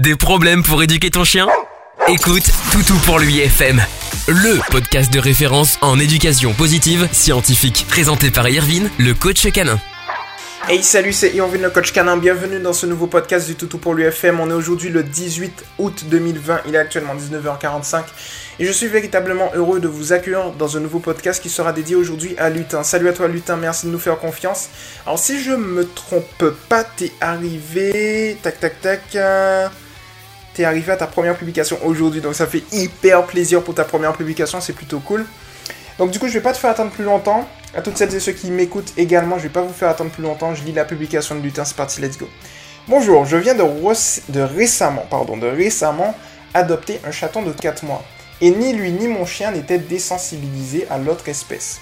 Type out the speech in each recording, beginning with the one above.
Des problèmes pour éduquer ton chien? Écoute Toutou pour lui FM, le podcast de référence en éducation positive scientifique, présenté par Irvine, le coach canin. Hey salut c'est Irvine le coach canin, bienvenue dans ce nouveau podcast du Toutou pour l'UFM. On est aujourd'hui le 18 août 2020, il est actuellement 19h45 et je suis véritablement heureux de vous accueillir dans un nouveau podcast qui sera dédié aujourd'hui à Lutin. Salut à toi Lutin, merci de nous faire confiance. Alors si je me trompe pas, t'es arrivé... Tac tac tac... Euh, arrivé à ta première publication aujourd'hui, donc ça fait hyper plaisir pour ta première publication, c'est plutôt cool. Donc du coup, je vais pas te faire attendre plus longtemps. À toutes celles et ceux qui m'écoutent également, je vais pas vous faire attendre plus longtemps. Je lis la publication de Lutin, c'est parti, let's go. Bonjour, je viens de, de récemment, pardon, de récemment adopter un chaton de 4 mois. Et ni lui ni mon chien n'étaient désensibilisés à l'autre espèce.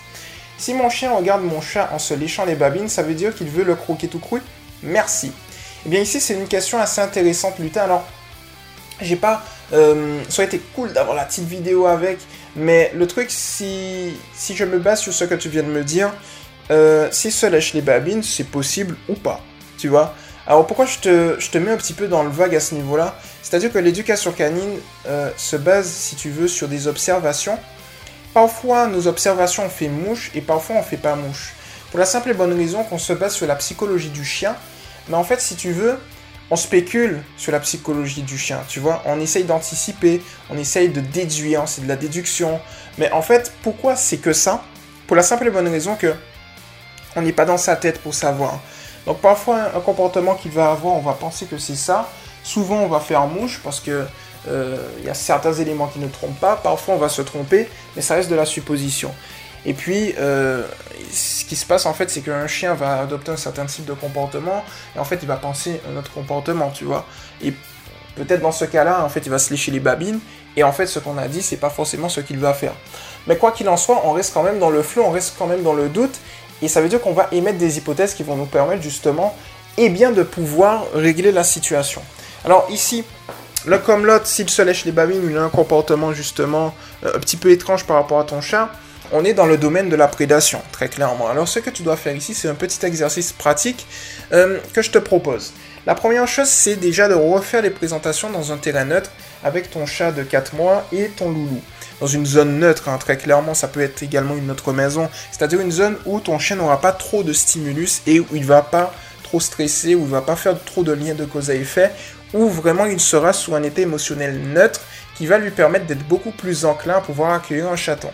Si mon chien regarde mon chat en se léchant les babines, ça veut dire qu'il veut le croquer tout cru? Merci. Eh bien ici, c'est une question assez intéressante, Lutin. Alors, j'ai pas... Euh, ça aurait été cool d'avoir la petite vidéo avec, mais le truc, si, si je me base sur ce que tu viens de me dire, euh, si se lèche les babines, c'est possible ou pas, tu vois? Alors pourquoi je te, je te, mets un petit peu dans le vague à ce niveau-là? C'est-à-dire que l'éducation canine euh, se base, si tu veux, sur des observations. Parfois, nos observations, on fait mouche et parfois, on fait pas mouche. Pour la simple et bonne raison qu'on se base sur la psychologie du chien. Mais en fait, si tu veux, on spécule sur la psychologie du chien, tu vois. On essaye d'anticiper, on essaye de déduire, c'est de la déduction. Mais en fait, pourquoi c'est que ça? Pour la simple et bonne raison que on n'est pas dans sa tête pour savoir. Donc parfois, un comportement qu'il va avoir, on va penser que c'est ça. Souvent, on va faire mouche parce que euh, il y a certains éléments qui ne trompent pas. Parfois, on va se tromper, mais ça reste de la supposition. Et puis, euh, ce qui se passe en fait, c'est qu'un chien va adopter un certain type de comportement, et en fait, il va penser un autre comportement, tu vois. Et peut-être dans ce cas-là, en fait, il va se lécher les babines, et en fait, ce qu'on a dit, c'est pas forcément ce qu'il va faire. Mais quoi qu'il en soit, on reste quand même dans le flou, on reste quand même dans le doute, et ça veut dire qu'on va émettre des hypothèses qui vont nous permettre justement, et bien, de pouvoir régler la situation. Alors ici, le comme l'autre, s'il se lèche les babines, il a un comportement justement euh, un petit peu étrange par rapport à ton chat, on est dans le domaine de la prédation, très clairement. Alors ce que tu dois faire ici, c'est un petit exercice pratique euh, que je te propose. La première chose, c'est déjà de refaire les présentations dans un terrain neutre avec ton chat de 4 mois et ton loulou. Dans une zone neutre, hein, très clairement, ça peut être également une autre maison, c'est-à-dire une zone où ton chien n'aura pas trop de stimulus et où il ne va pas trop stresser, où il ne va pas faire trop de liens de cause à effet, où vraiment il sera sous un état émotionnel neutre qui va lui permettre d'être beaucoup plus enclin à pouvoir accueillir un chaton.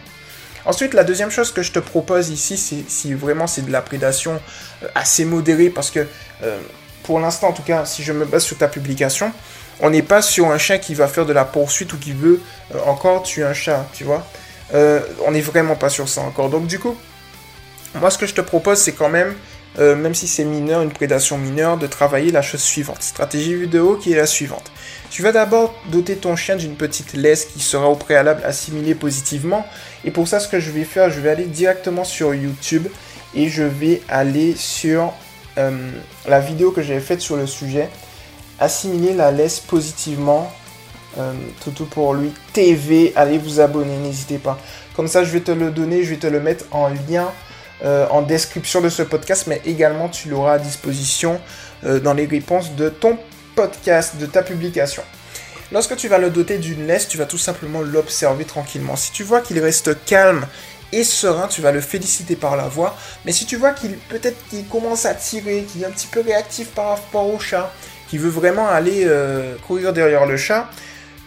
Ensuite, la deuxième chose que je te propose ici, c'est si vraiment c'est de la prédation euh, assez modérée, parce que euh, pour l'instant, en tout cas, si je me base sur ta publication, on n'est pas sur un chien qui va faire de la poursuite ou qui veut euh, encore tuer un chat, tu vois. on n'est vraiment pas sur ça encore. Donc du coup, moi ce que je te propose, c'est quand même, même si c'est mineur, une prédation mineure, de travailler la chose suivante. Stratégie vidéo qui est la suivante. Tu vas d'abord doter ton chien d'une petite laisse qui sera au préalable assimilée positivement. Et pour ça, ce que je vais faire, je vais aller directement sur YouTube et je vais aller sur euh, la vidéo que j'avais faite sur le sujet. Assimiler la laisse positivement. Euh, tout pour lui. TV, allez vous abonner, n'hésitez pas. Comme ça, je vais te le donner, je vais te le mettre en lien euh, en description de ce podcast, mais également tu l'auras à disposition dans les réponses de ton podcast, de ta publication. Lorsque tu vas le doter d'une laisse, tu vas tout simplement l'observer tranquillement. Si tu vois qu'il reste calme et serein, tu vas le féliciter par la voix. Mais si tu vois qu'il peut-être qu'il commence à tirer, qu'il est un petit peu réactif par rapport au chat, qu'il veut vraiment aller euh, courir derrière le chat,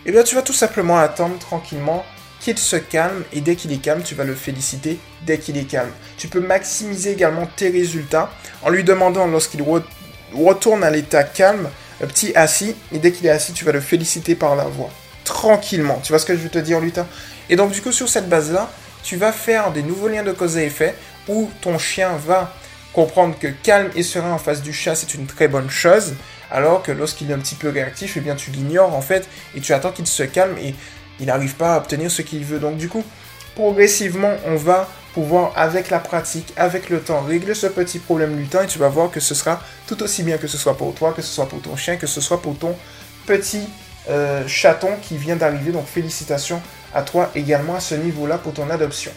eh bien tu vas tout simplement attendre tranquillement qu'il se calme et dès qu'il est calme, tu vas le féliciter dès qu'il est calme. Tu peux maximiser également tes résultats en lui demandant lorsqu'il retourne à l'état calme petit assis, et dès qu'il est assis, tu vas le féliciter par la voix. Tranquillement. Tu vois ce que je veux te dire, Lutin? Et donc, du coup, sur cette base-là, tu vas faire des nouveaux liens de cause à effet où ton chien va comprendre que calme et serein en face du chat, c'est une très bonne chose, alors que lorsqu'il est un petit peu réactif, eh tu l'ignores en fait, et tu attends qu'il se calme et il n'arrive pas à obtenir ce qu'il veut. Donc, du coup, progressivement, on va pouvoir, avec la pratique, avec le temps, régler ce petit problème lutin et tu vas voir que ce sera tout aussi bien que ce soit pour toi, que ce soit pour ton chien, que ce soit pour ton petit euh, chaton qui vient d'arriver. Donc félicitations à toi également à ce niveau-là pour ton adoption.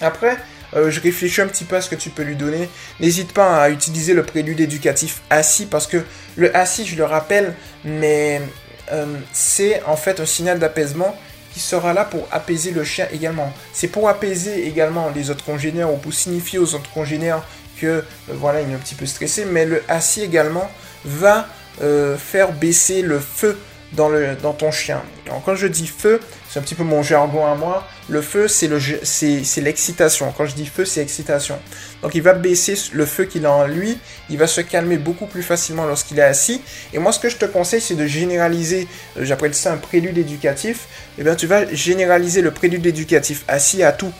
Après, euh, je réfléchis un petit peu à ce que tu peux lui donner. N'hésite pas à utiliser le prélude éducatif assis parce que le assis, je le rappelle, mais euh, c'est en fait un signal d'apaisement qui sera là pour apaiser le chien également. C'est pour apaiser également les autres congénères ou pour signifier aux autres congénères que euh, voilà, il est un petit peu stressé, mais le assis également va faire baisser le feu dans, le, dans ton chien. Alors, quand je dis feu, c'est un petit peu mon jargon à moi. Le feu, c'est l'excitation. Quand je dis feu, c'est excitation. Donc, il va baisser le feu qu'il a en lui. Il va se calmer beaucoup plus facilement lorsqu'il est assis. Et moi, ce que je te conseille, c'est de généraliser. Euh, j'appelle ça un prélude éducatif. Eh bien, tu vas généraliser le prélude éducatif assis à tout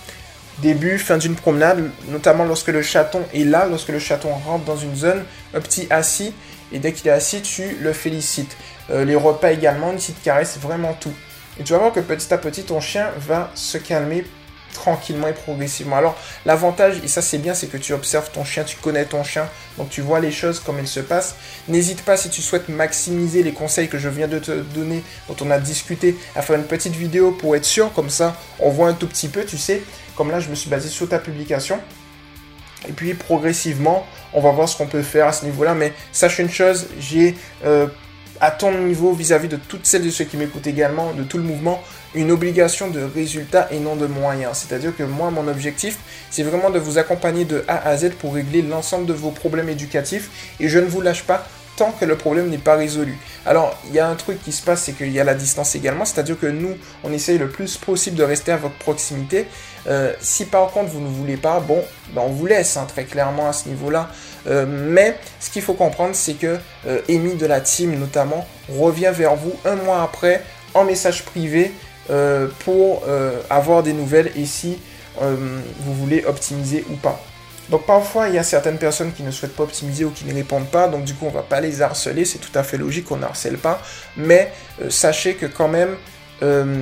début, fin d'une promenade, notamment lorsque le chaton est là, lorsque le chaton rentre dans une zone, un petit assis, et dès qu'il est assis, tu le félicites. Euh, les repas également, une petite caresse, vraiment tout. Et tu vas voir que petit à petit, ton chien va se calmer tranquillement et progressivement. Alors, l'avantage, et ça c'est bien, c'est que tu observes ton chien, tu connais ton chien, donc tu vois les choses comme elles se passent. N'hésite pas, si tu souhaites maximiser les conseils que je viens de te donner, dont on a discuté, à faire une petite vidéo pour être sûr, comme ça, on voit un tout petit peu, tu sais. Comme là, je me suis basé sur ta publication. Et puis progressivement, on va voir ce qu'on peut faire à ce niveau-là. Mais sache une chose, j'ai euh, à ton niveau vis-à-vis de toutes celles et ceux qui m'écoutent également, de tout le mouvement, une obligation de résultat et non de moyens. C'est-à-dire que moi, mon objectif, c'est vraiment de vous accompagner de A à Z pour régler l'ensemble de vos problèmes éducatifs et je ne vous lâche pas que le problème n'est pas résolu. Alors, il y a un truc qui se passe, c'est qu'il y a la distance également, c'est-à-dire que nous, on essaye le plus possible de rester à votre proximité. Euh, si par contre vous ne voulez pas, bon, ben on vous laisse hein, très clairement à ce niveau-là. Euh, mais ce qu'il faut comprendre, c'est que euh, Amy de la team notamment revient vers vous un mois après en message privé euh, pour avoir des nouvelles et si vous voulez optimiser ou pas. Donc parfois il y a certaines personnes qui ne souhaitent pas optimiser ou qui ne répondent pas, donc du coup on va pas les harceler, c'est tout à fait logique, on harcèle pas, mais sachez que quand même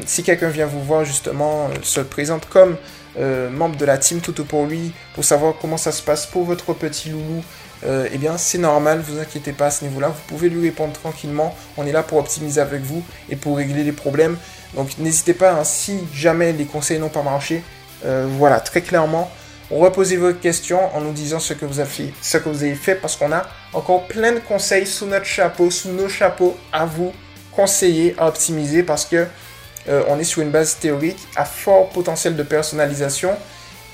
si quelqu'un vient vous voir justement, se présente comme euh, membre de la team Toto pour lui, pour savoir comment ça se passe pour votre petit loulou, euh, eh bien c'est normal, vous inquiétez pas à ce niveau-là, vous pouvez lui répondre tranquillement, on est là pour optimiser avec vous et pour régler les problèmes. Donc n'hésitez pas, hein, si jamais les conseils n'ont pas marché, euh, voilà, très clairement, reposez vos questions en nous disant ce que vous avez fait, parce qu'on a encore plein de conseils sous notre chapeau, sous nos chapeaux à vous conseiller à optimiser parce que euh, on est sur une base théorique à fort potentiel de personnalisation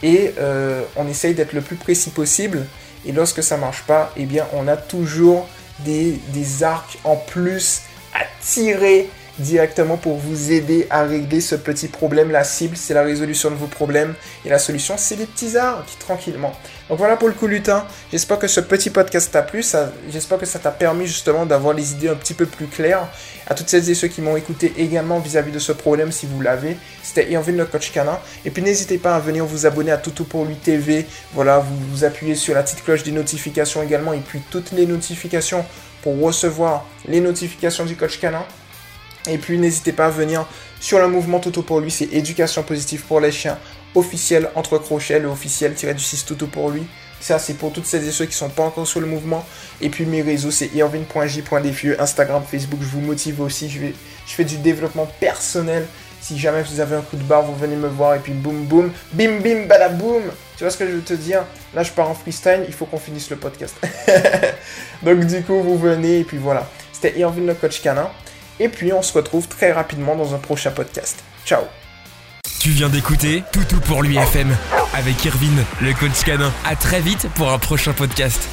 et euh, on essaye d'être le plus précis possible. Et lorsque ça marche pas, eh bien, on a toujours des arcs en plus à tirer directement pour vous aider à régler ce petit problème. La cible, c'est la résolution de vos problèmes. Et la solution, c'est les petits arcs, tranquillement. Donc voilà pour le coup lutin. J'espère que ce petit podcast t'a plu. J'espère que ça t'a permis justement d'avoir les idées un petit peu plus claires. À toutes celles et ceux qui m'ont écouté également vis-à-vis de ce problème, si vous l'avez. C'était Irvine le coach canin. Et puis n'hésitez pas à venir vous abonner à Toutou pour lui TV. Voilà, vous, vous appuyez sur la petite cloche des notifications également. Et puis toutes les notifications pour recevoir les notifications du coach canin. Et puis n'hésitez pas à venir sur le mouvement Toto pour lui, c'est éducation positive pour les chiens, officiel entre crochets, le officiel tiré du 6 Toto pour lui. Ça, c'est pour toutes celles et ceux qui sont pas encore sur le mouvement. Et puis mes réseaux, c'est irvin.j.defieux, Instagram, Facebook. Je vous motive aussi. Je, fais du développement personnel. Si jamais vous avez un coup de barre, vous venez me voir et puis boum boum, bim bim badaboum. Tu vois ce que je veux te dire? Là, je pars en freestyle. Il faut qu'on finisse le podcast. Donc du coup, vous venez et puis voilà. C'était Irvin le coach canin. Et puis on se retrouve très rapidement dans un prochain podcast. Ciao Tu viens d'écouter Toutou pour l'UFM avec Irvine, le coach canin. À très vite pour un prochain podcast.